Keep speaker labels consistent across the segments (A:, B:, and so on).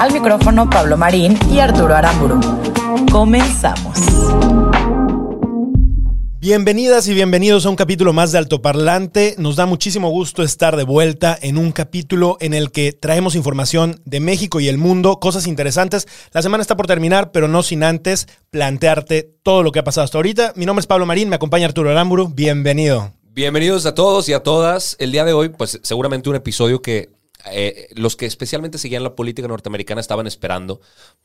A: Al micrófono Pablo Marín y Arturo Aramburu. Comenzamos.
B: Bienvenidas y bienvenidos a un capítulo más de Altoparlante. Nos da muchísimo gusto estar de vuelta en un capítulo en el que traemos información de México y el mundo, cosas interesantes. La semana está por terminar, pero no sin antes plantearte todo lo que ha pasado hasta ahorita. Mi nombre es Pablo Marín, me acompaña Arturo Aramburu. Bienvenido.
C: Bienvenidos a todos y a todas. El día de hoy, pues seguramente un episodio que eh, los que especialmente seguían la política norteamericana estaban esperando.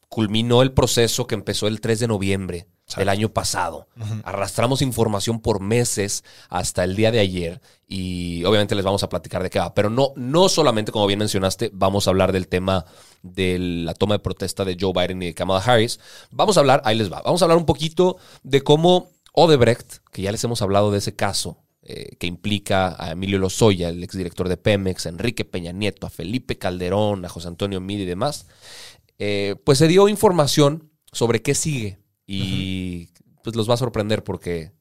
C: Culminó el proceso que empezó el 3 de noviembre del año pasado. Arrastramos información por meses hasta el día de ayer y obviamente les vamos a platicar de qué va. Pero no, no solamente, como bien mencionaste, vamos a hablar del tema de la toma de protesta de Joe Biden y de Kamala Harris. Vamos a hablar, ahí les va, vamos a hablar un poquito de cómo Odebrecht, que ya les hemos hablado de ese caso, eh, que implica a Emilio Lozoya, el exdirector de Pemex, a Enrique Peña Nieto, a Felipe Calderón, a José Antonio Midi y demás, eh, pues se dio información sobre qué sigue y pues los va a sorprender porque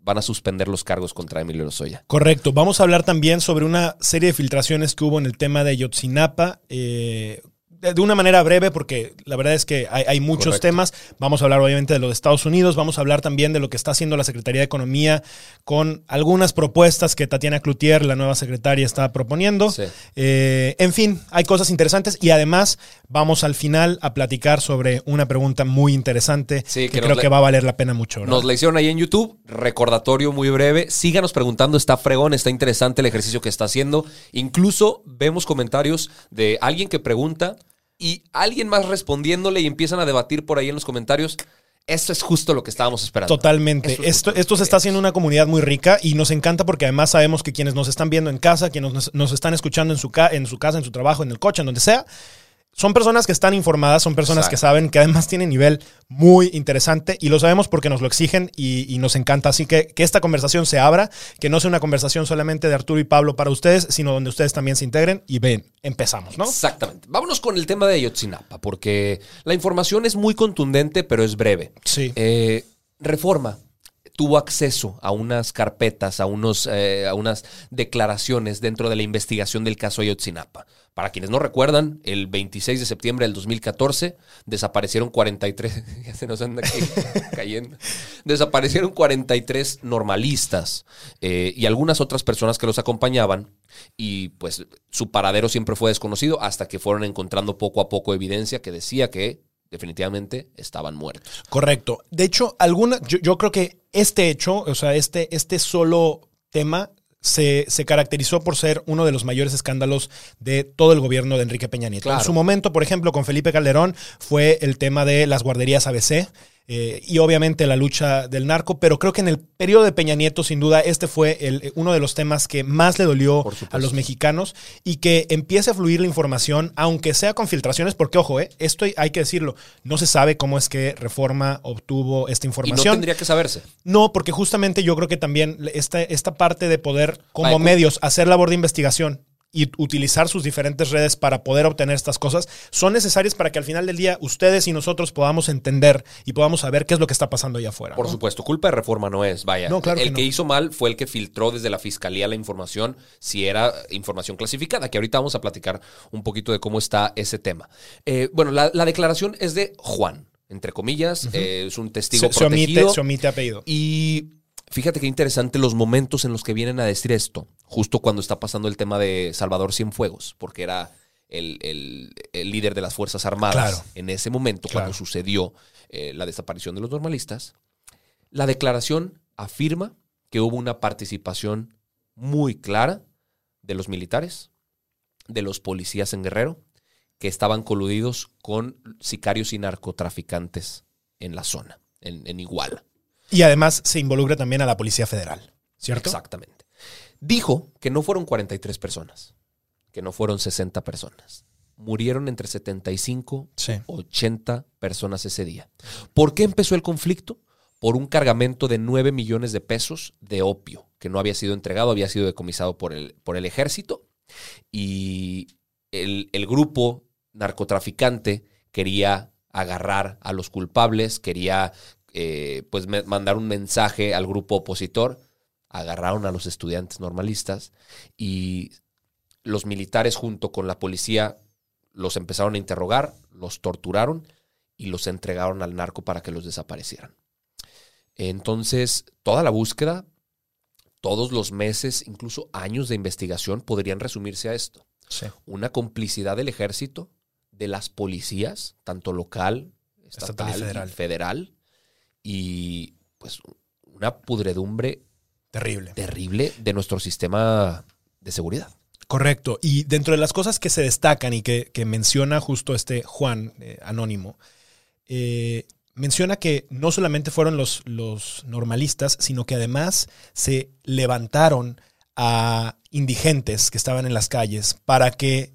C: van a suspender los cargos contra Emilio Lozoya.
B: Correcto. Vamos a hablar también sobre una serie de filtraciones que hubo en el tema de Yotzinapa. Eh, de una manera breve, porque la verdad es que hay, muchos
C: Correcto.
B: temas. Vamos a hablar obviamente de lo de Estados Unidos, vamos a hablar también de lo que está haciendo la Secretaría de Economía con algunas propuestas que Tatiana Cloutier, la nueva secretaria, está proponiendo.
C: Sí.
B: Eh, en fin, hay cosas interesantes y además vamos al final a platicar sobre una pregunta muy interesante
C: Sí,
B: que, creo que va a valer la pena mucho.
C: Nos la hicieron ahí en YouTube. Recordatorio muy breve. Síganos preguntando. Está fregón, está interesante el ejercicio que está haciendo. Incluso vemos comentarios de alguien que pregunta y alguien más respondiéndole y empiezan a debatir por ahí en los comentarios. Eso es justo lo que estábamos esperando.
B: Totalmente.
C: Es
B: Esto, esto se está
C: es.
B: haciendo una comunidad muy rica y nos encanta porque además sabemos que quienes nos están viendo en casa, quienes nos, nos están escuchando en su, ca- en su casa, en su trabajo, en el coche, en donde sea, son personas que están informadas, son personas que saben que además tienen nivel muy interesante y lo sabemos porque nos lo exigen y, y nos encanta. Así que que esta conversación se abra, que no sea una conversación solamente de Arturo y Pablo para ustedes, sino donde ustedes también se integren y ven, empezamos, ¿no?
C: Exactamente. Vámonos con el tema de Ayotzinapa, porque la información es muy contundente, pero es breve.
B: Sí.
C: Eh, Reforma tuvo acceso a unas carpetas, a, unos, eh, a unas declaraciones dentro de la investigación del caso Ayotzinapa. Para quienes no recuerdan, el 26 de septiembre del 2014 desaparecieron 43, ya se nos anda cayendo, desaparecieron 43 normalistas eh, y algunas otras personas que los acompañaban y pues su paradero siempre fue desconocido hasta que fueron encontrando poco a poco evidencia que decía que definitivamente estaban muertos.
B: Correcto. De hecho, alguna, yo, yo creo que este hecho, o sea, este, este solo tema se, se caracterizó por ser uno de los mayores escándalos de todo el gobierno de Enrique Peña Nieto.
C: Claro.
B: En su momento, por ejemplo, con Felipe Calderón fue el tema de las guarderías ABC. Eh, y obviamente la lucha del narco, pero creo que en el periodo de Peña Nieto, sin duda, este fue el- uno de los temas que más le dolió a los mexicanos y que empiece a fluir la información, aunque sea con filtraciones, porque ojo, eh, esto hay que decirlo, no se sabe cómo es que Reforma obtuvo esta
C: Y no
B: información.
C: tendría que saberse.
B: No, porque justamente yo creo que también esta, esta parte de poder, como medios, hacer labor de investigación y utilizar sus diferentes redes para poder obtener estas cosas, son necesarias para que al final del día ustedes y nosotros podamos entender y podamos saber qué es lo que está pasando allá afuera.
C: Por
B: ¿no?
C: supuesto, culpa de reforma no es, vaya.
B: No, claro
C: el
B: que
C: hizo mal fue el que filtró desde la fiscalía la información, si era información clasificada, que ahorita vamos a platicar un poquito de cómo está ese tema. Eh, bueno, la, la declaración es de Juan, entre comillas, eh, es un testigo
B: Se, se
C: protegido.
B: omite, se omite apellido.
C: Y fíjate qué interesante los momentos en los que vienen a decir esto, justo cuando está pasando el tema de Salvador Cienfuegos, porque era el, el- el líder de las Fuerzas Armadas
B: Claro.
C: en ese momento,
B: Claro.
C: cuando sucedió eh, la desaparición de los normalistas. La declaración afirma que hubo una participación muy clara de los militares, de los policías en Guerrero, que estaban coludidos con sicarios y narcotraficantes en la zona, en, en Iguala.
B: Y además se involucra también a la Policía Federal, ¿cierto?
C: Exactamente. Dijo que no fueron 43 personas, que no fueron 60 personas. Murieron entre 75
B: Sí.
C: 80 personas ese día. ¿Por qué empezó el conflicto? Por un cargamento de 9 millones de pesos de opio, que no había sido entregado, había sido decomisado por el, por el ejército. Y el, el grupo narcotraficante quería agarrar a los culpables, quería eh, pues me- mandar un mensaje al grupo opositor. Agarraron a los estudiantes normalistas y los militares junto con la policía los empezaron a interrogar, los torturaron y los entregaron al narco para que los desaparecieran. Entonces, toda la búsqueda, todos los meses, incluso años de investigación podrían resumirse a esto.
B: Sí.
C: Una complicidad del ejército, de las policías, tanto local, estatal,
B: Estatal y
C: y
B: federal.
C: Y pues una pudredumbre
B: Terrible.
C: terrible de nuestro sistema de seguridad.
B: Correcto. Y dentro de las cosas que se destacan y que, que menciona justo este Juan eh, Anónimo, eh, menciona que no solamente fueron los, los normalistas, sino que además se levantaron a indigentes que estaban en las calles para que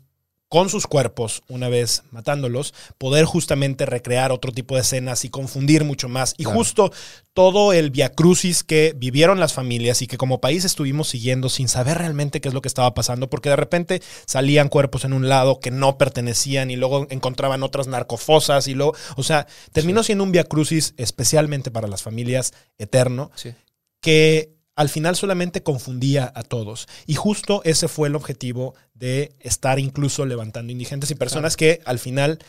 B: con sus cuerpos, una vez matándolos, poder justamente recrear otro tipo de escenas y confundir mucho más. Y
C: Claro.
B: justo todo el viacrucis que vivieron las familias y que como país estuvimos siguiendo sin saber realmente qué es lo que estaba pasando, porque de repente salían cuerpos en un lado que no pertenecían y luego encontraban otras narcofosas y luego, o sea, terminó siendo un viacrucis especialmente para las familias eterno
C: Sí.
B: que al final solamente confundía a todos. Y justo ese fue el objetivo de estar incluso levantando indigentes y personas que al final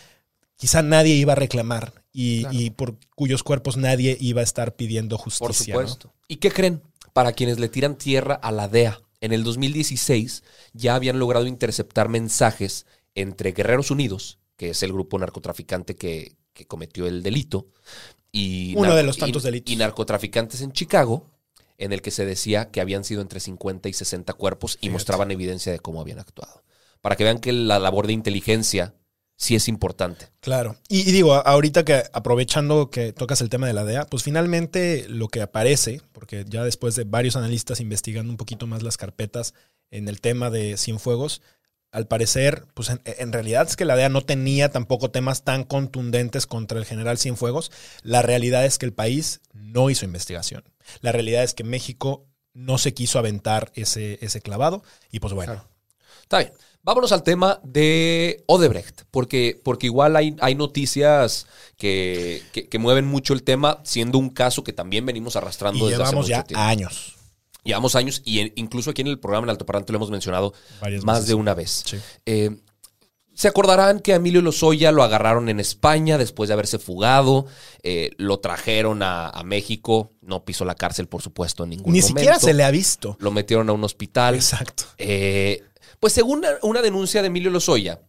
B: quizá nadie iba a reclamar y,
C: Claro.
B: y por cuyos cuerpos nadie iba a estar pidiendo justicia.
C: Por
B: ¿no?
C: supuesto. ¿Y qué creen? Para quienes le tiran tierra a la DEA, en el 2016 ya habían logrado interceptar mensajes entre Guerreros Unidos, que es el grupo narcotraficante que, que cometió el delito, y,
B: Uno de los tantos
C: y-
B: delitos.
C: y narcotraficantes en Chicago, en el que se decía que habían sido entre 50 y 60 cuerpos y
B: Fíjate.
C: mostraban evidencia de cómo habían actuado. Para que vean que la labor de inteligencia sí es importante.
B: Claro. Y, y digo, ahorita que aprovechando que tocas el tema de la DEA, pues finalmente lo que aparece, porque ya después de varios analistas investigando un poquito más las carpetas en el tema de Cienfuegos, al parecer, pues en, en realidad es que la DEA no tenía tampoco temas tan contundentes contra el general Cienfuegos. La realidad es que el país no hizo investigación. La realidad es que México no se quiso aventar ese, ese clavado. Y pues bueno,
C: Está bien. Vámonos al tema de Odebrecht, porque, porque igual hay, hay noticias que, que- que mueven mucho el tema, siendo un caso que también venimos arrastrando
B: y
C: desde
B: llevamos
C: hace
B: ya
C: mucho tiempo.
B: años.
C: Llevamos años y en- incluso aquí en el programa en Alto Parlante lo hemos mencionado
B: Varias
C: más
B: veces.
C: de una vez.
B: Sí.
C: Eh, se acordarán que a Emilio Lozoya lo agarraron en España después de haberse fugado, eh, lo trajeron a, a México, no pisó la cárcel, por supuesto, en ningún
B: Ni
C: momento.
B: siquiera se le ha visto.
C: Lo metieron a un hospital.
B: Exacto.
C: Eh, pues según una, una denuncia de Emilio Lozoya,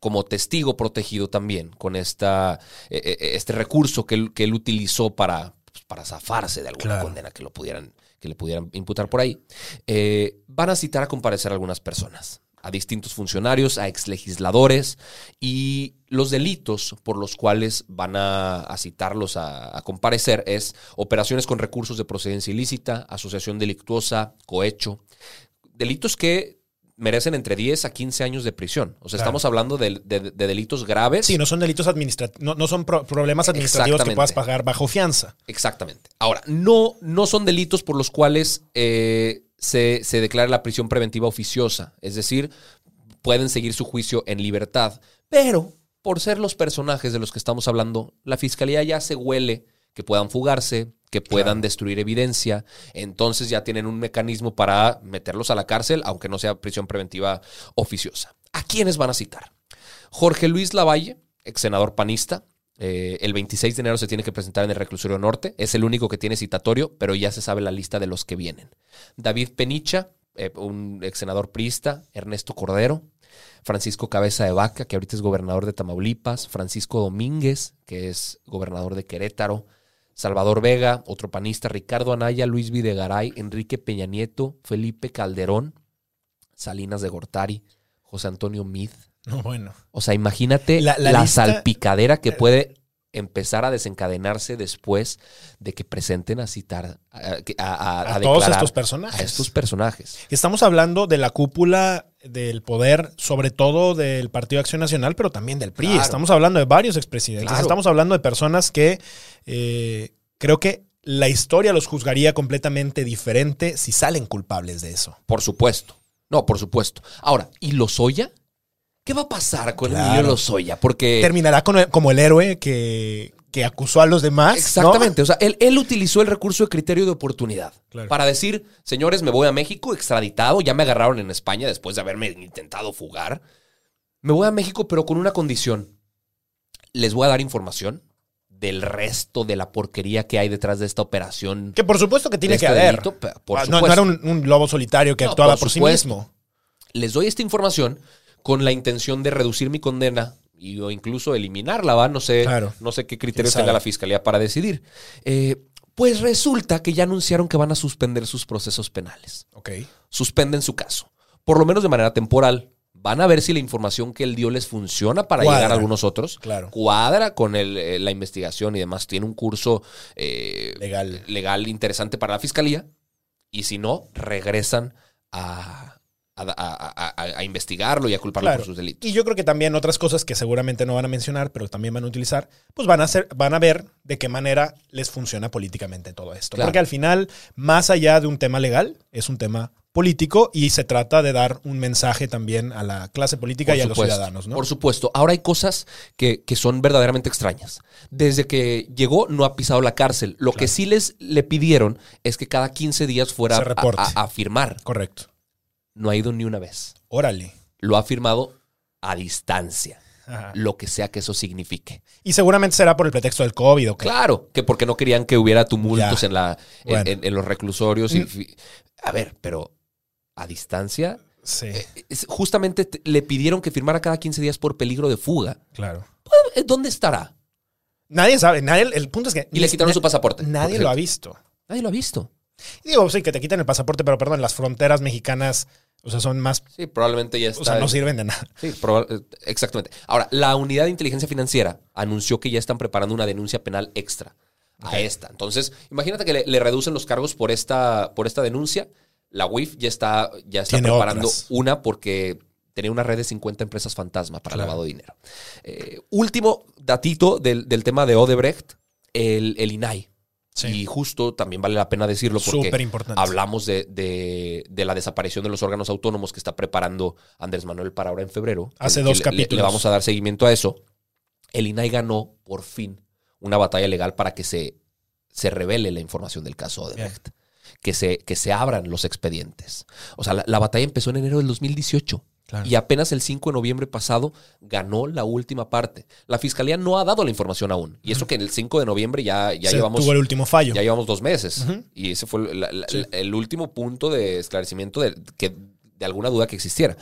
C: como testigo protegido también, con esta, eh, este recurso que él, que él utilizó para, pues, para zafarse de alguna
B: Claro.
C: condena que, lo pudieran, que le pudieran imputar por ahí, eh, van a citar a comparecer a algunas personas, a distintos funcionarios, a exlegisladores, y los delitos por los cuales van a, a citarlos a, a comparecer es operaciones con recursos de procedencia ilícita, asociación delictuosa, cohecho, delitos que merecen entre 10 a 15 años de prisión. O sea,
B: Claro.
C: estamos hablando de, de- de delitos graves.
B: Sí, no son delitos administrativos, no, no son pro- problemas administrativos que puedas pagar bajo fianza.
C: Exactamente. Ahora, no, no son delitos por los cuales eh, se, se declara la prisión preventiva oficiosa. Es decir, pueden seguir su juicio en libertad. Pero, por ser los personajes de los que estamos hablando, la fiscalía ya se huele que puedan fugarse, que puedan
B: Claro.
C: destruir evidencia. Entonces ya tienen un mecanismo para meterlos a la cárcel, aunque no sea prisión preventiva oficiosa. ¿A quiénes van a citar? Jorge Luis Lavalle, ex senador panista. Eh, el 26 de enero se tiene que presentar en el reclusorio norte. Es el único que tiene citatorio, pero ya se sabe la lista de los que vienen. David Penicha, eh, un ex senador priista. Ernesto Cordero. Francisco Cabeza de Vaca, que ahorita es gobernador de Tamaulipas. Francisco Domínguez, que es gobernador de Querétaro. Salvador Vega, otro panista, Ricardo Anaya, Luis Videgaray, Enrique Peña Nieto, Felipe Calderón, Salinas de Gortari, José Antonio Mid.
B: No, bueno.
C: O sea, imagínate
B: La-
C: la,
B: la lista-
C: salpicadera que puede empezar a desencadenarse después de que presenten a citar, a, a- a-
B: A
C: a
B: todos estos personajes.
C: A estos personajes.
B: Estamos hablando de la cúpula del poder, sobre todo del Partido de Acción Nacional, pero también del PRI.
C: Claro.
B: Estamos hablando de varios expresidentes.
C: Claro.
B: Estamos hablando de personas que eh, creo que la historia los juzgaría completamente diferente si salen culpables de eso.
C: Por supuesto. No, por supuesto. Ahora, ¿y Lozoya? ¿Qué va a pasar con
B: Claro.
C: Emilio Lozoya? Porque.
B: Terminará con el- como el héroe que, que acusó a los demás. ¿no?
C: Exactamente. O sea, él, él utilizó el recurso de criterio de oportunidad
B: Claro.
C: para decir, señores, me voy a México extraditado, ya me agarraron en España después de haberme intentado fugar. Me voy a México, pero con una condición. Les voy a dar información del resto de la porquería que hay detrás de esta operación.
B: Que por supuesto que tiene que
C: este
B: haber.
C: delito, por
B: Ah, no, era un, un lobo solitario que
C: No,
B: actuaba
C: por
B: por, sí mismo.
C: Les doy esta información con la intención de reducir mi condena y, o incluso eliminarla, ¿va? No sé,
B: Claro.
C: no sé qué criterios
B: ¿Quién
C: tenga la fiscalía para decidir. Eh, pues resulta que ya anunciaron que van a suspender sus procesos penales.
B: Ok.
C: Suspenden su caso, por lo menos de manera temporal. Van a ver si la información que él dio les funciona para
B: Cuadra.
C: llegar a algunos otros.
B: Claro.
C: Cuadra con el, eh, la investigación y demás. Tiene un curso eh,
B: Legal.
C: legal interesante para la fiscalía. Y si no, regresan a, a, a- a- a investigarlo y a culparlo
B: Claro.
C: por sus delitos.
B: Y yo creo que también otras cosas que seguramente no van a mencionar, pero también van a utilizar, pues van a hacer, van a ver de qué manera les funciona políticamente todo esto.
C: Claro.
B: Porque al final, más allá de un tema legal, es un tema político y se trata de dar un mensaje también a la clase política y a los ciudadanos, ¿no?
C: Por supuesto. Ahora hay cosas que, que son verdaderamente extrañas. Desde que llegó no ha pisado la cárcel. Lo que sí les le pidieron es que cada 15 días fuera a- a firmar.
B: Correcto.
C: No ha ido ni una vez.
B: Órale.
C: Lo ha firmado a distancia.
B: Ajá.
C: Lo que sea que eso signifique.
B: Y seguramente será por el pretexto del COVID, ¿o qué?
C: Claro, que porque no querían que hubiera tumultos
B: Ya.
C: en, la, en,
B: Bueno.
C: en- en los reclusorios. y
B: Mm.
C: a ver, pero a distancia.
B: Sí,
C: es- justamente te- le pidieron que firmara cada 15 días por peligro de fuga.
B: claro.
C: Eh, ¿Dónde estará?
B: Nadie sabe, nadie, el punto es que...
C: Y le quitaron su pasaporte.
B: Nadie lo ha visto.
C: Nadie lo ha visto.
B: Y Digo, sí, que te quiten el pasaporte, pero perdón, las fronteras mexicanas, o sea, son más...
C: Sí, probablemente ya está.
B: O sea, no sirven de nada.
C: Sí, eh, exactamente. Ahora, la unidad de inteligencia financiera anunció que ya están preparando una denuncia penal extra a esta. Entonces, imagínate que le, le reducen los cargos por esta, por esta denuncia. La UIF ya está, ya está
B: Tiene
C: preparando
B: otras.
C: una porque tenía una red de 50 empresas fantasma para
B: Claro.
C: lavado de dinero. Eh, último datito del, del tema de Odebrecht, el, el INAI.
B: Sí.
C: Y justo también vale la pena decirlo porque hablamos de, de- de la desaparición de los órganos autónomos que está preparando Andrés Manuel para ahora en febrero.
B: Hace dos
C: le-
B: capítulos.
C: Le, le vamos a dar seguimiento a eso. El INAI ganó por fin una batalla legal para que se, se revele la información del caso Odebrecht. Que se, que se abran los expedientes. O sea, la, la batalla empezó en enero del 2018.
B: Claro.
C: Y apenas el 5 de noviembre pasado ganó la última parte. La fiscalía no ha dado la información aún. Y eso que en el 5 de noviembre ya, ya
B: Se
C: llevamos
B: tuvo el último fallo.
C: ya llevamos dos meses. Y ese fue la- la-
B: Sí.
C: el último punto de esclarecimiento de, que, de alguna duda que existiera.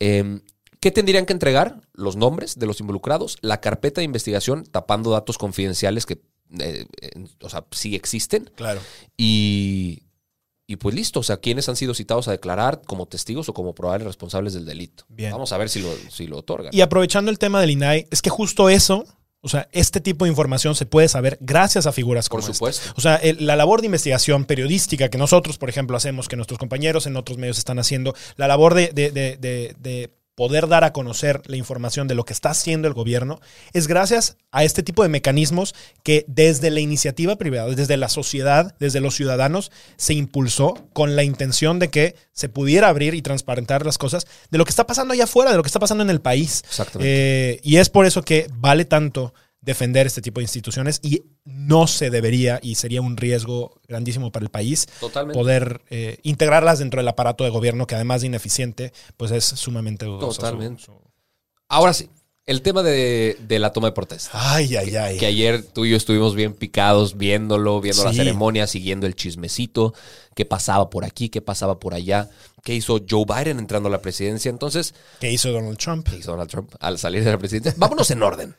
C: Eh, ¿Qué tendrían que entregar? Los nombres de los involucrados, la carpeta de investigación tapando datos confidenciales que, eh, eh, o sea, sí existen.
B: Claro.
C: Y, y pues listo, o sea, ¿quiénes han sido citados a declarar como testigos o como probables responsables del delito?
B: Bien.
C: Vamos a ver si lo, si lo otorgan.
B: Y aprovechando el tema del INAI, es que justo eso, o sea, este tipo de información se puede saber gracias a figuras como
C: Por
B: esta.
C: supuesto.
B: O sea, el- la labor de investigación periodística que nosotros, por ejemplo, hacemos, que nuestros compañeros en otros medios están haciendo, la labor de, de- de- de- de poder dar a conocer la información de lo que está haciendo el gobierno, es gracias a este tipo de mecanismos que desde la iniciativa privada, desde la sociedad, desde los ciudadanos, se impulsó con la intención de que se pudiera abrir y transparentar las cosas de lo que está pasando allá afuera, de lo que está pasando en el país.
C: Exactamente.
B: Eh, y es por eso que vale tanto defender este tipo de instituciones y no se debería y sería un riesgo grandísimo para el país
C: Totalmente.
B: poder eh, integrarlas dentro del aparato de gobierno que además de ineficiente, pues es sumamente dudoso.
C: Totalmente.
B: su-
C: Ahora sí, el tema de, de la toma de protesta.
B: Ay, ay, ay.
C: Que ayer tú y yo estuvimos bien picados viéndolo, viendo la ceremonia, siguiendo el chismecito, qué pasaba por aquí, qué pasaba por allá, qué hizo Joe Biden entrando a la presidencia. Entonces,
B: ¿Qué hizo Donald Trump?
C: ¿qué hizo Donald Trump al salir de la presidencia? Vámonos en orden.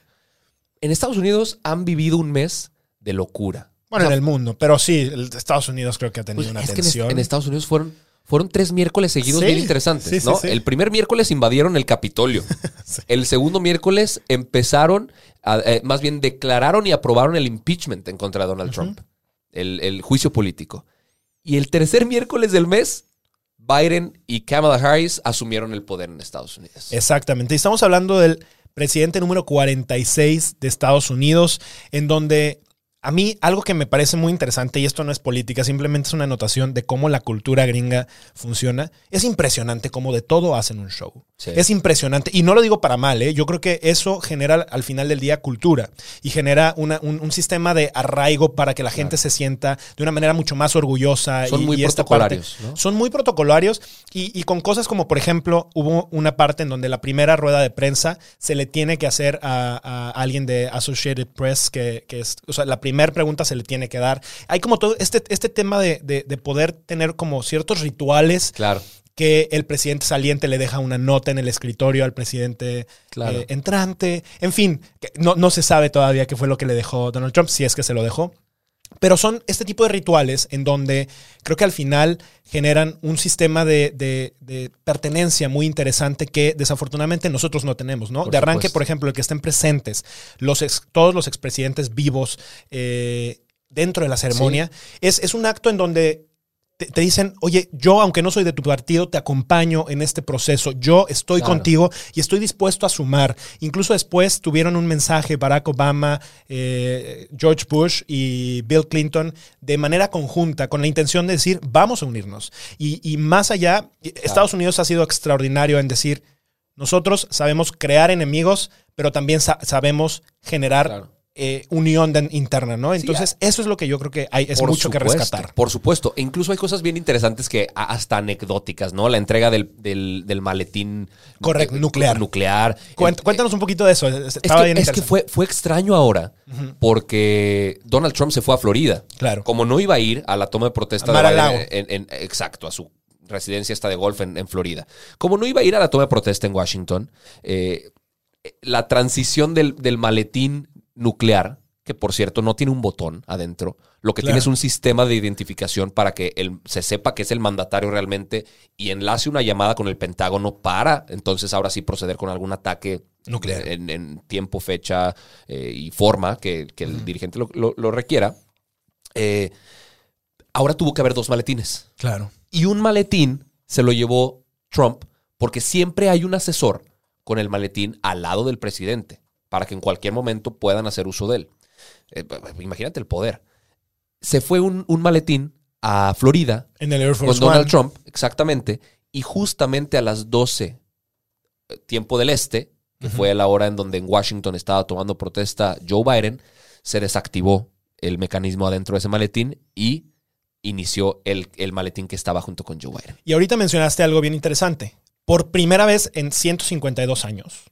C: En Estados Unidos han vivido un mes de locura.
B: Bueno,
C: O sea,
B: en el mundo, pero sí, Estados Unidos creo que ha tenido
C: Pues
B: una
C: es que en,
B: tensión.
C: en Estados Unidos fueron, fueron tres miércoles seguidos
B: Sí,
C: bien interesantes,
B: sí,
C: ¿no?
B: sí.
C: El primer miércoles invadieron el Capitolio. El segundo miércoles empezaron, a- eh, más bien declararon y aprobaron el impeachment en contra de Donald Trump, el, el juicio político. Y el tercer miércoles del mes, Biden y Kamala Harris asumieron el poder en Estados Unidos.
B: Exactamente. Y estamos hablando del presidente número 46 de Estados Unidos, en donde a mí algo que me parece muy interesante, y esto no es política, simplemente es una anotación de cómo la cultura gringa funciona, es impresionante cómo de todo hacen un show.
C: Sí.
B: Es impresionante. Y no lo digo para mal, ¿eh? yo creo que eso genera al final del día cultura y genera una- un, un sistema de arraigo para que la gente se sienta de una manera mucho más orgullosa.
C: Son
B: y-
C: muy
B: y esta parte-
C: protocolarios, ¿no?
B: son muy protocolarios y, y con cosas como, por ejemplo, hubo una parte en donde la primera rueda de prensa se le tiene que hacer a, a alguien de Associated Press, que, que es, o sea, la primera pregunta se le tiene que dar. Hay como todo este, este tema de, de- de poder tener como ciertos rituales
C: Claro.
B: que el presidente saliente le deja una nota en el escritorio al presidente
C: Claro.
B: eh, entrante. En fin, no, no se sabe todavía qué fue lo que le dejó Donald Trump, si es que se lo dejó. Pero son este tipo de rituales en donde creo que al final generan un sistema de, de- de pertenencia muy interesante que desafortunadamente nosotros no tenemos, ¿no?
C: Por
B: de arranque,
C: supuesto.
B: por ejemplo, el que estén presentes los ex- todos los expresidentes vivos eh, dentro de la ceremonia, es, es un acto en donde te, te dicen, oye, yo aunque no soy de tu partido, te acompaño en este proceso, yo estoy
C: Claro.
B: contigo y estoy dispuesto a sumar. Incluso después tuvieron un mensaje Barack Obama, eh, George Bush y Bill Clinton de manera conjunta con la intención de decir, vamos a unirnos. Y, y más allá, Estados Unidos ha sido extraordinario en decir, nosotros sabemos crear enemigos, pero también sa- sabemos generar
C: Claro.
B: Eh, unión de- interna, ¿no? Entonces, eso es lo que yo creo que hay, es
C: Por
B: mucho que rescatar.
C: Por supuesto. E incluso hay cosas bien interesantes que hasta anecdóticas, ¿no? La entrega del, del- del maletín.
B: Correcto,
C: eh,
B: nuclear.
C: Nuclear. Eh,
B: cuéntanos un poquito de eso.
C: Es que,
B: bien
C: es que
B: interesante.
C: fue, fue extraño ahora porque Donald Trump se fue a Florida.
B: Claro.
C: Como no iba a ir a la toma de protesta
B: A
C: de. Biden en, en- exacto, a su residencia esta de golf en, en Florida. Como no iba a ir a la toma de protesta en Washington, eh, la transición del, del maletín nuclear, que por cierto no tiene un botón adentro, lo que
B: Claro.
C: tiene es un sistema de identificación para que el- se sepa que es el mandatario realmente y enlace una llamada con el Pentágono para entonces ahora sí proceder con algún ataque
B: Nuclear.
C: en, en tiempo, fecha eh, y forma que, que el dirigente lo, lo- lo requiera. Eh, ahora tuvo que haber dos maletines.
B: Claro.
C: Y un maletín se lo llevó Trump porque siempre hay un asesor con el maletín al lado del presidente para que en cualquier momento puedan hacer uso de él. Eh, imagínate el poder. Se fue un, un maletín a Florida
B: En el Air
C: con
B: Force
C: Donald
B: One.
C: Trump, exactamente, y justamente a las 12, eh, tiempo del este, que fue la hora en donde en Washington estaba tomando protesta Joe Biden, se desactivó el mecanismo adentro de ese maletín y inició el, el maletín que estaba junto con Joe Biden.
B: Y ahorita mencionaste algo bien interesante. Por primera vez en 152 años,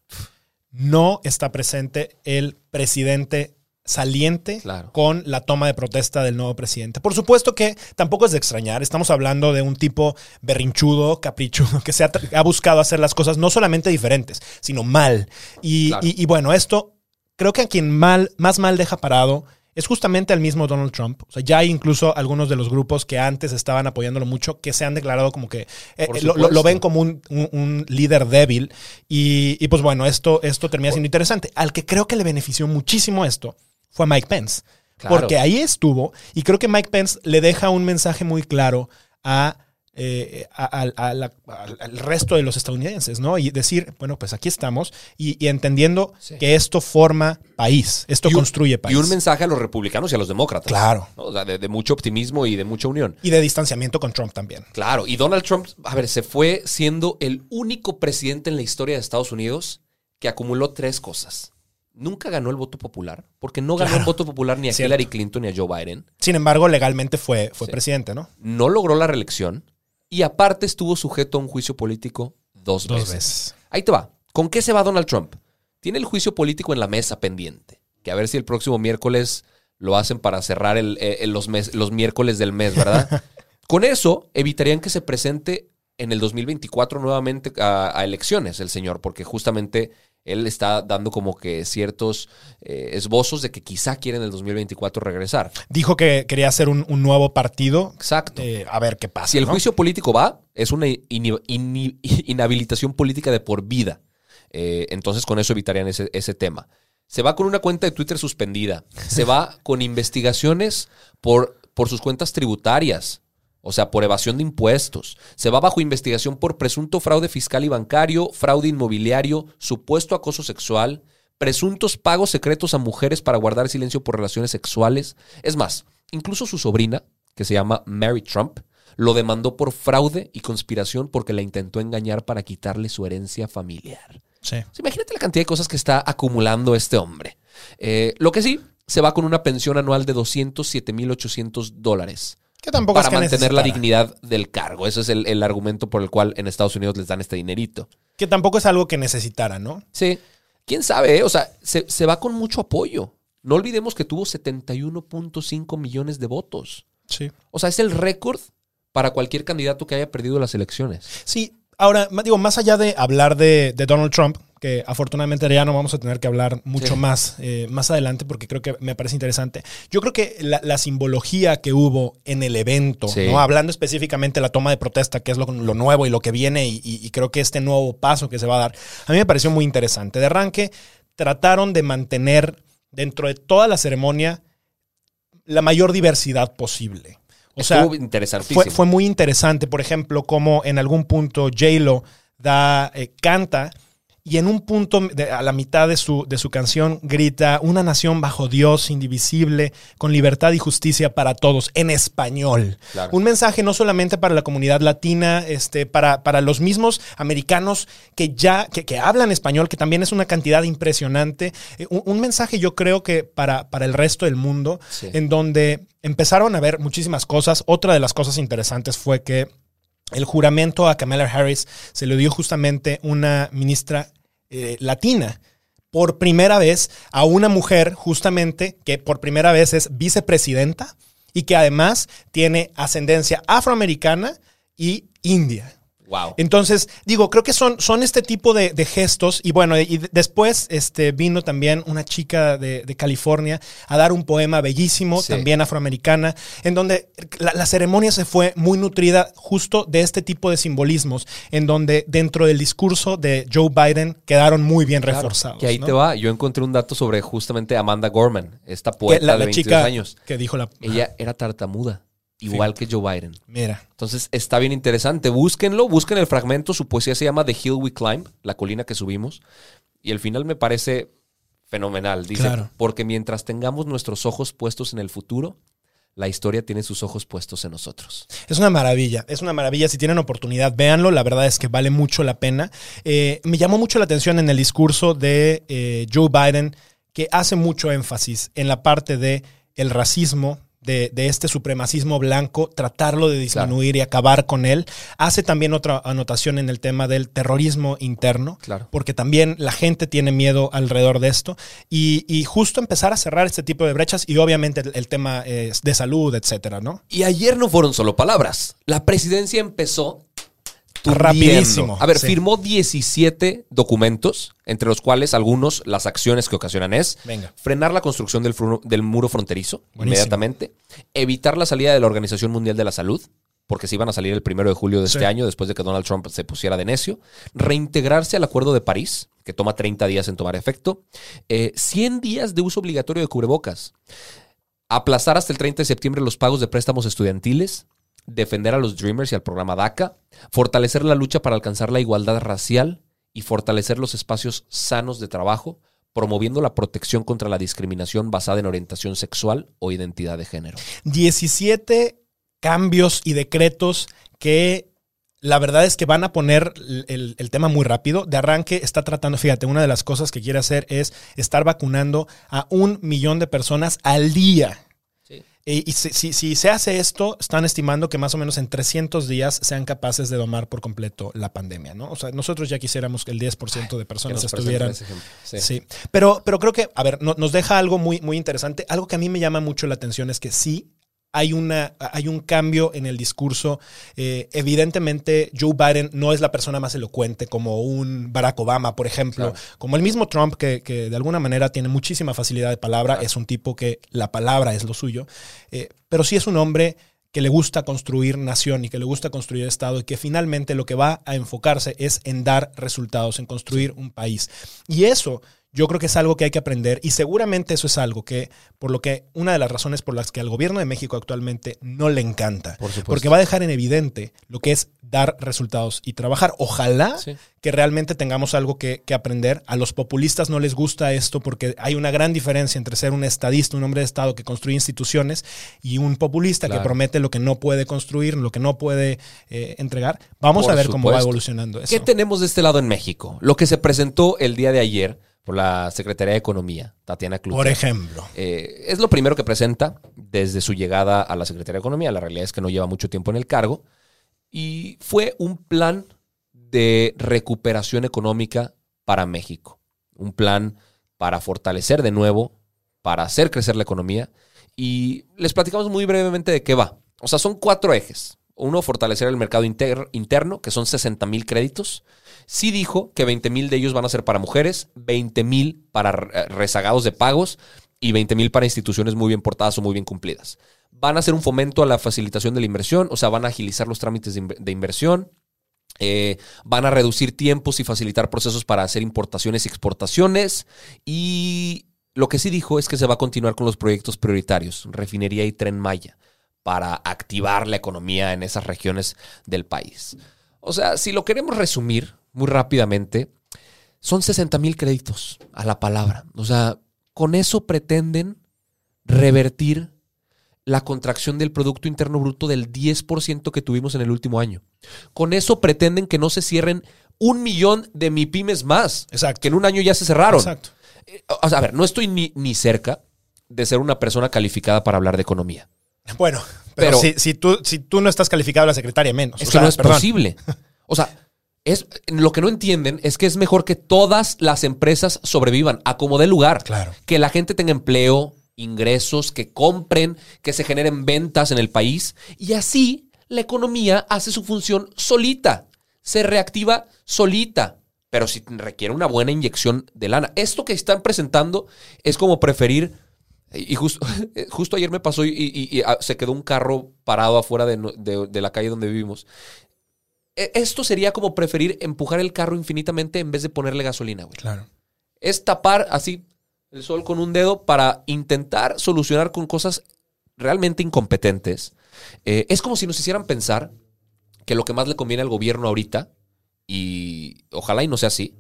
B: no está presente el presidente saliente
C: Claro.
B: con la toma de protesta del nuevo presidente. Por supuesto que tampoco es de extrañar, estamos hablando de un tipo berrinchudo, caprichudo, que se ha, ha buscado hacer las cosas no solamente diferentes, sino mal. Y,
C: Claro.
B: y- y bueno, esto creo que a quien mal, más mal deja parado es justamente el mismo Donald Trump. O sea, ya hay incluso algunos de los grupos que antes estaban apoyándolo mucho que se han declarado como que eh, eh, lo, lo- ven como un, un- un líder débil. Y, y pues bueno, esto, esto termina siendo interesante. Al que creo que le benefició muchísimo esto fue a Mike Pence.
C: Claro.
B: Porque ahí estuvo y creo que Mike Pence le deja un mensaje muy claro a, eh, a- a- a la- al, al resto de los estadounidenses, ¿no? Y decir, bueno, pues aquí estamos y, y entendiendo
C: Sí.
B: que esto forma país, esto
C: Y un-
B: construye país.
C: Y un mensaje a los republicanos y a los demócratas.
B: Claro.
C: ¿no? O sea, de, de mucho optimismo y de mucha unión.
B: Y de distanciamiento con Trump también.
C: Claro, y Donald Trump, a ver, se fue siendo el único presidente en la historia de Estados Unidos que acumuló tres cosas. Nunca ganó el voto popular, porque no ganó
B: Claro.
C: el voto popular ni a
B: Cierto.
C: Hillary Clinton ni a Joe Biden.
B: Sin embargo, legalmente fue, fue
C: Sí.
B: presidente, ¿no?
C: No logró la reelección y aparte estuvo sujeto a un juicio político dos,
B: Dos
C: veces.
B: veces.
C: Ahí te va. ¿Con qué se va Donald Trump? Tiene el juicio político en la mesa pendiente. Que a ver si el próximo miércoles lo hacen para cerrar el- eh, los, mes- los miércoles del mes, ¿verdad? Con eso evitarían que se presente en el 2024 nuevamente a, a elecciones el señor, porque justamente Él está dando como que ciertos eh, esbozos de que quizá quiere en el 2024 regresar.
B: Dijo que quería hacer un, un nuevo partido.
C: Exacto.
B: Eh, a ver qué pasa.
C: Si el
B: ¿no?
C: juicio político va, es una inhabilitación política de por vida. Eh, entonces con eso evitarían ese, ese tema. Se va con una cuenta de Twitter suspendida. Se va con investigaciones por, por sus cuentas tributarias. O sea, por evasión de impuestos. Se va bajo investigación por presunto fraude fiscal y bancario, fraude inmobiliario, supuesto acoso sexual, presuntos pagos secretos a mujeres para guardar silencio por relaciones sexuales. Es más, incluso su sobrina, que se llama Mary Trump, lo demandó por fraude y conspiración porque la intentó engañar para quitarle su herencia familiar.
B: Sí.
C: Imagínate la cantidad de cosas que está acumulando este hombre. Eh, lo que sí, se va con una pensión anual de 207.800 dólares
B: Que tampoco
C: para
B: es que
C: mantener la dignidad del cargo. Ese es el, el argumento por el cual en Estados Unidos les dan este dinerito.
B: Que tampoco es algo que necesitara, ¿no?
C: Sí. ¿Quién sabe? eh? O sea, se, se va con mucho apoyo. No olvidemos que tuvo 71.5 millones de votos.
B: Sí.
C: O sea, es el récord para cualquier candidato que haya perdido las elecciones.
B: Sí, ahora, digo, más allá de hablar de, de Donald Trump, que afortunadamente ya no vamos a tener que hablar mucho
C: Sí.
B: más eh, más adelante porque creo que me parece interesante. Yo creo que la, la simbología que hubo en el evento,
C: Sí.
B: ¿no? hablando específicamente de la toma de protesta, que es lo, lo nuevo y lo que viene, y, y- y creo que este nuevo paso que se va a dar, a mí me pareció muy interesante. De arranque, trataron de mantener dentro de toda la ceremonia la mayor diversidad posible. O sea, fue muy interesante, por ejemplo, como en algún punto J-Lo da, eh, canta y en un punto de- a la mitad de su, de su canción grita una nación bajo Dios indivisible, con libertad y justicia para todos, en español.
C: Claro.
B: Un mensaje no solamente para la comunidad latina, este, para, para los mismos americanos que ya, que, que hablan español, que también es una cantidad impresionante. Eh, un, un mensaje yo creo que para, para el resto del mundo,
C: Sí.
B: en donde empezaron a ver muchísimas cosas. Otra de las cosas interesantes fue que el juramento a Kamala Harris se le dio justamente una ministra eh, latina. Por primera vez a una mujer, justamente, que por primera vez es vicepresidenta y que además tiene ascendencia afroamericana y india.
C: Wow.
B: Entonces, digo, creo que son, son este tipo de, de gestos. Y bueno, y de- después este, vino también una chica de, de California a dar un poema bellísimo,
C: Sí.
B: también afroamericana, en donde la, la ceremonia se fue muy nutrida justo de este tipo de simbolismos, en donde dentro del discurso de Joe Biden quedaron muy bien
C: Claro,
B: reforzados.
C: Que ahí
B: ¿no?
C: te va. Yo encontré un dato sobre justamente Amanda Gorman, esta poeta
B: la,
C: de
B: la
C: 22
B: chica
C: años.
B: que dijo la...
C: Ella era tartamuda, igual que Joe Biden.
B: Mira.
C: Entonces está bien interesante. Búsquenlo, busquen el fragmento. Su poesía se llama The Hill We Climb, la colina que subimos. Y el final me parece fenomenal. Dice,
B: Claro.
C: porque mientras tengamos nuestros ojos puestos en el futuro, la historia tiene sus ojos puestos en nosotros.
B: Es una maravilla, es una maravilla. Si tienen oportunidad, véanlo. La verdad es que vale mucho la pena. Eh, me llamó mucho la atención en el discurso de eh, Joe Biden, que hace mucho énfasis en la parte de el racismo. De, de este supremacismo blanco, tratarlo de disminuir y acabar con él. Hace también otra anotación en el tema del terrorismo interno,
C: Claro.
B: porque también la gente tiene miedo alrededor de esto. Y, y justo empezar a cerrar este tipo de brechas y obviamente el, el tema eh, de salud, etcétera, ¿no?
C: Y ayer no fueron solo palabras. La presidencia empezó.
B: Rapidísimo,
C: A ver,
B: sí.
C: firmó 17 documentos, entre los cuales algunos las acciones que ocasionan es
B: Venga.
C: frenar la construcción del, muro fronterizo
B: Buenísimo.
C: inmediatamente, evitar la salida de la Organización Mundial de la Salud, porque se iban a salir el primero de julio de este año, después de que Donald Trump se pusiera de necio, reintegrarse al Acuerdo de París, que toma 30 días en tomar efecto, eh, 100 días de uso obligatorio de cubrebocas, aplazar hasta el 30 de septiembre los pagos de préstamos estudiantiles, defender a los Dreamers y al programa DACA, fortalecer la lucha para alcanzar la igualdad racial y fortalecer los espacios sanos de trabajo, promoviendo la protección contra la discriminación basada en orientación sexual o identidad de género.
B: 17 cambios y decretos que la verdad es que van a poner el, tema muy rápido. De arranque está tratando, fíjate, una de las cosas que quiere hacer es estar vacunando a un millón de personas al día. Y, si, si- si se hace esto, están estimando que más o menos en 300 días sean capaces de domar por completo la pandemia, ¿no? O sea, nosotros ya quisiéramos que el 10% de personas estuvieran
C: Sí.
B: Sí. Pero, pero creo que, a ver, no- nos deja algo muy, muy interesante. Algo que a mí me llama mucho la atención es que sí hay, una, hay un cambio en el discurso. Eh, evidentemente, Joe Biden no es la persona más elocuente como un Barack Obama, por ejemplo.
C: Claro.
B: Como el mismo Trump, que, que de alguna manera tiene muchísima facilidad de palabra. Es un tipo que la palabra es lo suyo. Eh, pero sí es un hombre que le gusta construir nación y que le gusta construir Estado y que finalmente lo que va a enfocarse es en dar resultados, en construir un país. Y eso yo creo que es algo que hay que aprender y seguramente eso es algo que, por lo que, una de las razones por las que al gobierno de México actualmente no le encanta,
C: Por supuesto.
B: porque va a dejar en evidente lo que es dar resultados y trabajar. Ojalá
C: Sí.
B: que realmente tengamos algo que, que aprender. A los populistas no les gusta esto porque hay una gran diferencia entre ser un estadista, un hombre de Estado que construye instituciones y un populista
C: Claro.
B: que promete lo que no puede construir, lo que no puede eh, entregar. Vamos
C: Por
B: a ver cómo va evolucionando eso.
C: ¿Qué tenemos de este lado en México? Lo que se presentó el día de ayer por la Secretaría de Economía, Tatiana Clute.
B: Por ejemplo.
C: Eh, es lo primero que presenta desde su llegada a la Secretaría de Economía. La realidad es que no lleva mucho tiempo en el cargo. Y fue un plan de recuperación económica para México. Un plan para fortalecer de nuevo, para hacer crecer la economía. Y les platicamos muy brevemente de qué va. O sea, son cuatro ejes. Uno, fortalecer el mercado inter- interno, que son 60 mil créditos. Sí dijo que 20 mil de ellos van a ser para mujeres, 20 mil para eh, rezagados de pagos y 20 mil para instituciones muy bien portadas o muy bien cumplidas. Van a hacer un fomento a la facilitación de la inversión, o sea, van a agilizar los trámites de, inver- de inversión. Eh, van a reducir tiempos y facilitar procesos para hacer importaciones y exportaciones. Y lo que sí dijo es que se va a continuar con los proyectos prioritarios, refinería y tren Maya, para activar la economía en esas regiones del país. O sea, si lo queremos resumir muy rápidamente, son 60 mil créditos a la palabra. O sea, con eso pretenden revertir la contracción del Producto Interno Bruto del 10% que tuvimos en el último año. Con eso pretenden que no se cierren un millón de MIPIMES más,
B: Exacto.
C: que en un año ya se cerraron.
B: Exacto.
C: Eh, O sea, a ver, no estoy ni, ni cerca de ser una persona calificada para hablar de economía.
B: Bueno, pero,
C: Pero-
B: si, si tú, si tú no estás calificado a la secretaria, menos.
C: Es
B: O
C: que
B: sea,
C: no es
B: perdón.
C: posible. O sea, es, lo que no entienden es que es mejor que todas las empresas sobrevivan a como dé lugar.
B: Claro.
C: Que la gente tenga empleo, ingresos, que compren, que se generen ventas en el país. Y así la economía hace su función solita. Se reactiva solita. Pero si requiere una buena inyección de lana. Esto que están presentando es como preferir. Y justo, justo ayer me pasó y, y- y, ah, se quedó un carro parado afuera de- de la calle donde vivimos. E- Esto sería como preferir empujar el carro infinitamente en vez de ponerle gasolina, güey.
B: Claro.
C: Es tapar así el sol con un dedo para intentar solucionar con cosas realmente incompetentes. Eh, es como si nos hicieran pensar que lo que más le conviene al gobierno ahorita, y ojalá y no sea así,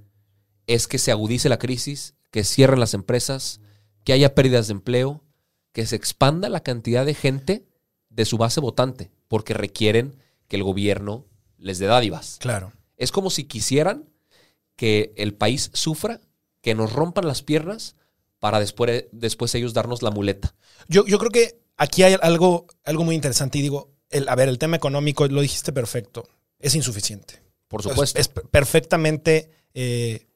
C: es que se agudice la crisis, que cierren las empresas, que haya pérdidas de empleo, que se expanda la cantidad de gente de su base votante, porque requieren que el gobierno les dé dádivas.
B: Claro.
C: Es como si quisieran que el país sufra, que nos rompan las piernas para después, después ellos darnos la muleta.
B: Yo, yo creo que aquí hay algo, algo muy interesante y digo, el, a ver, el tema económico, lo dijiste perfecto, es insuficiente.
C: Por supuesto.
B: Es, es perfectamente, eh,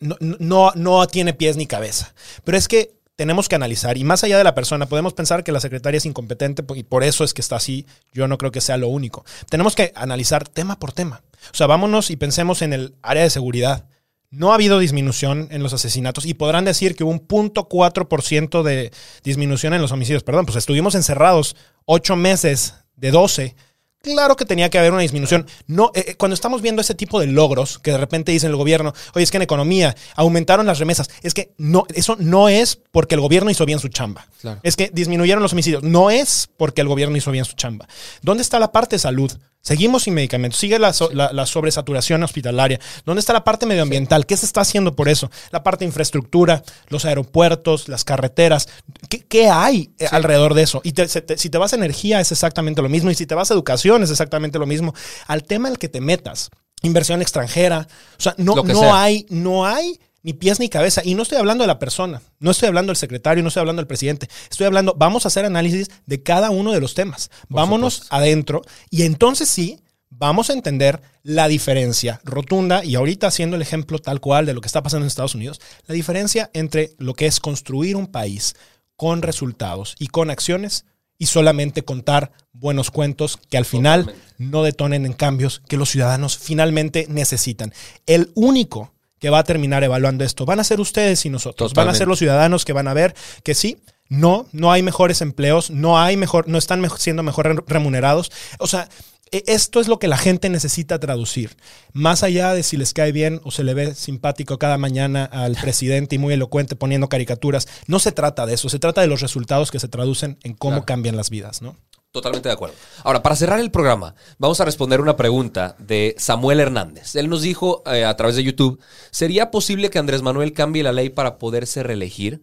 B: no, no, no tiene pies ni cabeza. Pero es que tenemos que analizar, y más allá de la persona, podemos pensar que la secretaria es incompetente y por eso es que está así. Yo no creo que sea lo único. Tenemos que analizar tema por tema. O sea, vámonos y pensemos en el área de seguridad. No ha habido disminución en los asesinatos y podrán decir que hubo un 0.4% de disminución en los homicidios. Perdón, pues estuvimos encerrados ocho meses de 12. Claro que tenía que haber una disminución. No, eh, eh, cuando estamos viendo ese tipo de logros que de repente dicen el gobierno, oye, es que en economía aumentaron las remesas, es que no, eso no es porque el gobierno hizo bien su chamba.
C: Claro.
B: Es que disminuyeron los homicidios. No es porque el gobierno hizo bien su chamba. ¿Dónde está la parte de salud? Seguimos sin medicamentos. Sigue la, so- la- la sobresaturación hospitalaria. ¿Dónde está la parte medioambiental? ¿Qué se está haciendo por eso? La parte de infraestructura, los aeropuertos, las carreteras. ¿Qué, qué hay eh, alrededor de eso? Y te- se te- si te vas a energía es exactamente lo mismo. Y si te vas a educación es exactamente lo mismo. Al tema al que te metas, inversión extranjera. O sea, no, no hay, no hay ni pies ni cabeza. Y no estoy hablando de la persona, no estoy hablando del secretario, no estoy hablando del presidente. Estoy hablando, vamos a hacer análisis de cada uno de los temas. Vámonos
C: supuesto.
B: adentro y entonces sí vamos a entender la diferencia rotunda y ahorita haciendo el ejemplo tal cual de lo que está pasando en Estados Unidos, la diferencia entre lo que es construir un país con resultados y con acciones y solamente contar buenos cuentos que al final
C: Totalmente.
B: no detonen en cambios que los ciudadanos finalmente necesitan. El único que va a terminar evaluando esto van a ser ustedes y nosotros. Van a ser los ciudadanos que van a ver que sí, no, no hay mejores empleos, no hay mejor, no están mejor- siendo mejor re- remunerados. O sea, e- esto es lo que la gente necesita traducir. Más allá de si les cae bien o se le ve simpático cada mañana al presidente y muy elocuente poniendo caricaturas, no se trata de eso, se trata de los resultados que se traducen en cómo
C: Claro.
B: cambian las vidas, ¿no?
C: Totalmente de acuerdo. Ahora, para cerrar el programa, vamos a responder una pregunta de Samuel Hernández. Él nos dijo eh, a través de YouTube, ¿sería posible que Andrés Manuel cambie la ley para poderse reelegir?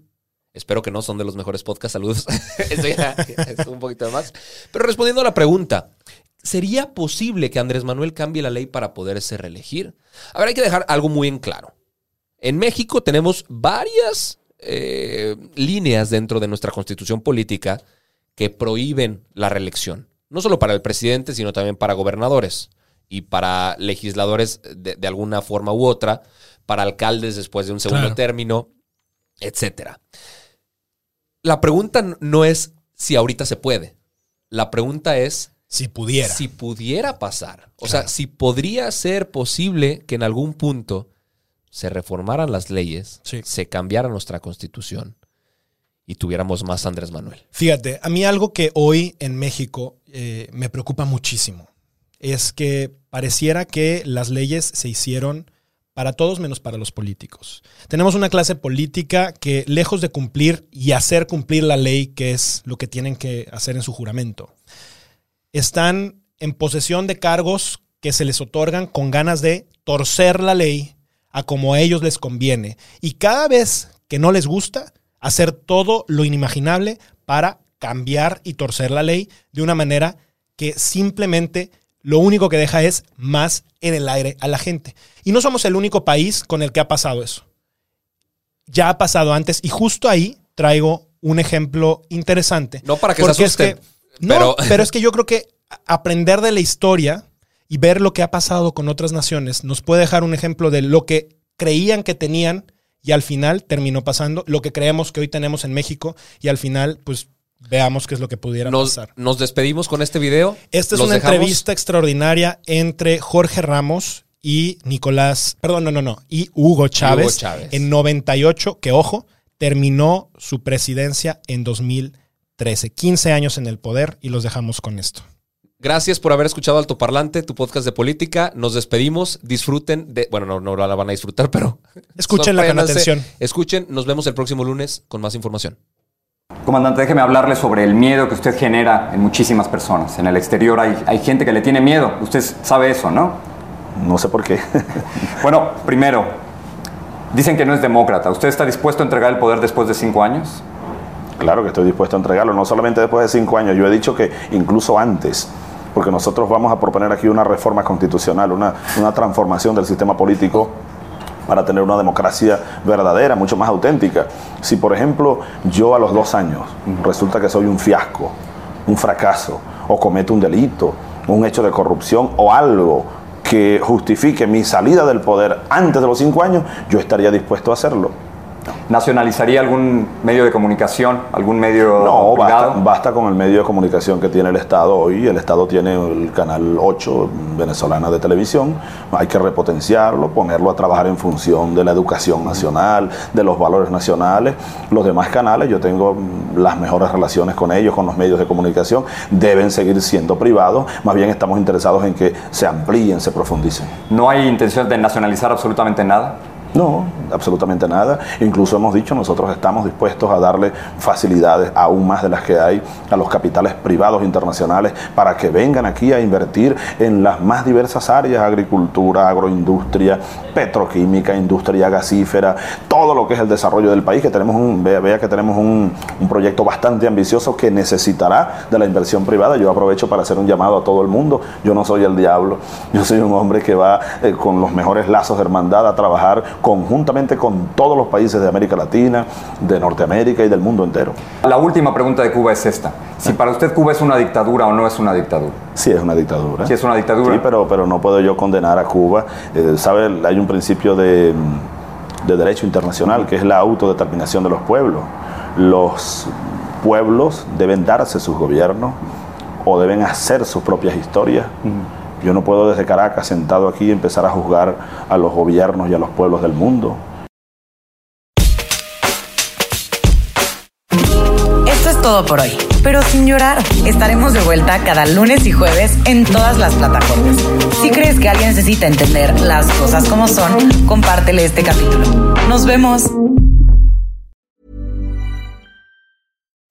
C: Espero que no, son de los mejores podcasts. Saludos. Eso ya es un poquito de más. Pero respondiendo a la pregunta, ¿sería posible que Andrés Manuel cambie la ley para poderse reelegir? A ver, hay que dejar algo muy en claro. En México tenemos varias eh, líneas dentro de nuestra constitución política que prohíben la reelección. No solo para el presidente, sino también para gobernadores y para legisladores de, de alguna forma u otra, para alcaldes después de un segundo
B: Claro.
C: término, etcétera. La pregunta no es si ahorita se puede. La pregunta es
B: Si pudiera.
C: si pudiera pasar. O
B: Claro.
C: sea, si podría ser posible que en algún punto se reformaran las leyes,
B: Sí.
C: se cambiara nuestra constitución y tuviéramos más Andrés Manuel.
B: Fíjate, a mí algo que hoy en México eh, me preocupa muchísimo es que pareciera que las leyes se hicieron para todos menos para los políticos. Tenemos una clase política que lejos de cumplir y hacer cumplir la ley, que es lo que tienen que hacer en su juramento, están en posesión de cargos que se les otorgan con ganas de torcer la ley a como a ellos les conviene. Y cada vez que no les gusta, hacer todo lo inimaginable para cambiar y torcer la ley de una manera que simplemente lo único que deja es más en el aire a la gente. Y no somos el único país con el que ha pasado eso. Ya ha pasado antes y justo ahí traigo un ejemplo interesante.
C: No para que se
B: es no,
C: pero...
B: es que yo creo que aprender de la historia y ver lo que ha pasado con otras naciones nos puede dejar un ejemplo de lo que creían que tenían y al final terminó pasando, lo que creemos que hoy tenemos en México y al final pues veamos qué es lo que pudiera
C: Nos,
B: pasar.
C: nos despedimos con este video.
B: Esta es una
C: dejamos-
B: entrevista extraordinaria entre Jorge Ramos y Nicolás, perdón, no, no, no, y Hugo Chávez,
C: Hugo Chávez.
B: en 98, que ojo, terminó su presidencia en 2013. 15 años en el poder y los dejamos con esto.
C: Gracias por haber escuchado Altoparlante, tu podcast de política. Nos despedimos. Disfruten de. Bueno, no, no la van a disfrutar, pero.
B: Escúchenla con atención.
C: Escuchen. Nos vemos el próximo lunes con más información.
D: Comandante, déjeme hablarle sobre el miedo que usted genera en muchísimas personas. En el exterior hay, hay gente que le tiene miedo. Usted sabe eso, ¿no?
E: No sé por qué.
D: Bueno, primero, dicen que no es demócrata. ¿Usted está dispuesto a entregar el poder después de cinco años?
E: claro que estoy dispuesto a entregarlo, no solamente después de cinco años, yo he dicho que incluso antes, porque nosotros vamos a proponer aquí una reforma constitucional, una, una transformación del sistema político para tener una democracia verdadera, mucho más auténtica. Si, por ejemplo, yo a los dos años resulta que soy un fiasco, un fracaso, o cometo un delito, un hecho de corrupción o algo que justifique mi salida del poder antes de los cinco años, yo estaría dispuesto a hacerlo.
D: ¿Nacionalizaría algún medio de comunicación, algún medio
E: No, basta, basta con el medio de comunicación que tiene el Estado hoy. El Estado tiene el canal 8 venezolana de televisión. Hay que repotenciarlo, ponerlo a trabajar en función de la educación nacional, de los valores nacionales. Los demás canales, yo tengo mm, las mejores relaciones con ellos, con los medios de comunicación. Deben seguir siendo privados. Más bien estamos interesados en que se amplíen, se profundicen.
D: ¿No hay intención de nacionalizar absolutamente nada?
E: No, absolutamente nada. Incluso hemos dicho, nosotros estamos dispuestos a darle facilidades aún más de las que hay a los capitales privados internacionales para que vengan aquí a invertir en las más diversas áreas, agricultura, agroindustria, petroquímica, industria gasífera, todo lo que es el desarrollo del país, que tenemos un, vea, vea que tenemos un, un proyecto bastante ambicioso que necesitará de la inversión privada. Yo aprovecho para hacer un llamado a todo el mundo. Yo no soy el diablo, yo soy un hombre que va eh, con los mejores lazos de hermandad a trabajar conjuntamente con todos los países de América Latina, de Norteamérica y del mundo entero.
D: La última pregunta de Cuba es esta. Si para usted Cuba es una dictadura o no es una dictadura.
E: Sí, es una dictadura.
D: Sí, es una dictadura.
E: Sí, pero, pero no puedo yo condenar a Cuba. Eh, ¿Sabe? Hay un principio de, de derecho internacional que es la autodeterminación de los pueblos. Los pueblos deben darse sus gobiernos o deben hacer sus propias historias. Yo no puedo desde Caracas, sentado aquí, empezar a juzgar a los gobiernos y a los pueblos del mundo.
A: Esto es todo por hoy, pero sin llorar. Estaremos de vuelta cada lunes y jueves en todas las plataformas. Si crees que alguien necesita entender las cosas como son, compártele este capítulo. Nos vemos.